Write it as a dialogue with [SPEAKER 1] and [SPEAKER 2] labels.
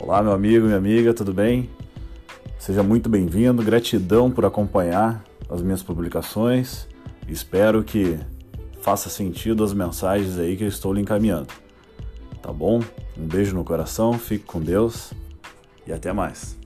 [SPEAKER 1] Olá, meu amigo, minha amiga, tudo bem? Seja muito bem-vindo, gratidão por acompanhar as minhas publicações. Espero que faça sentido as mensagens aí que eu estou lhe encaminhando. Tá bom? Um beijo no coração, fique com Deus e até mais.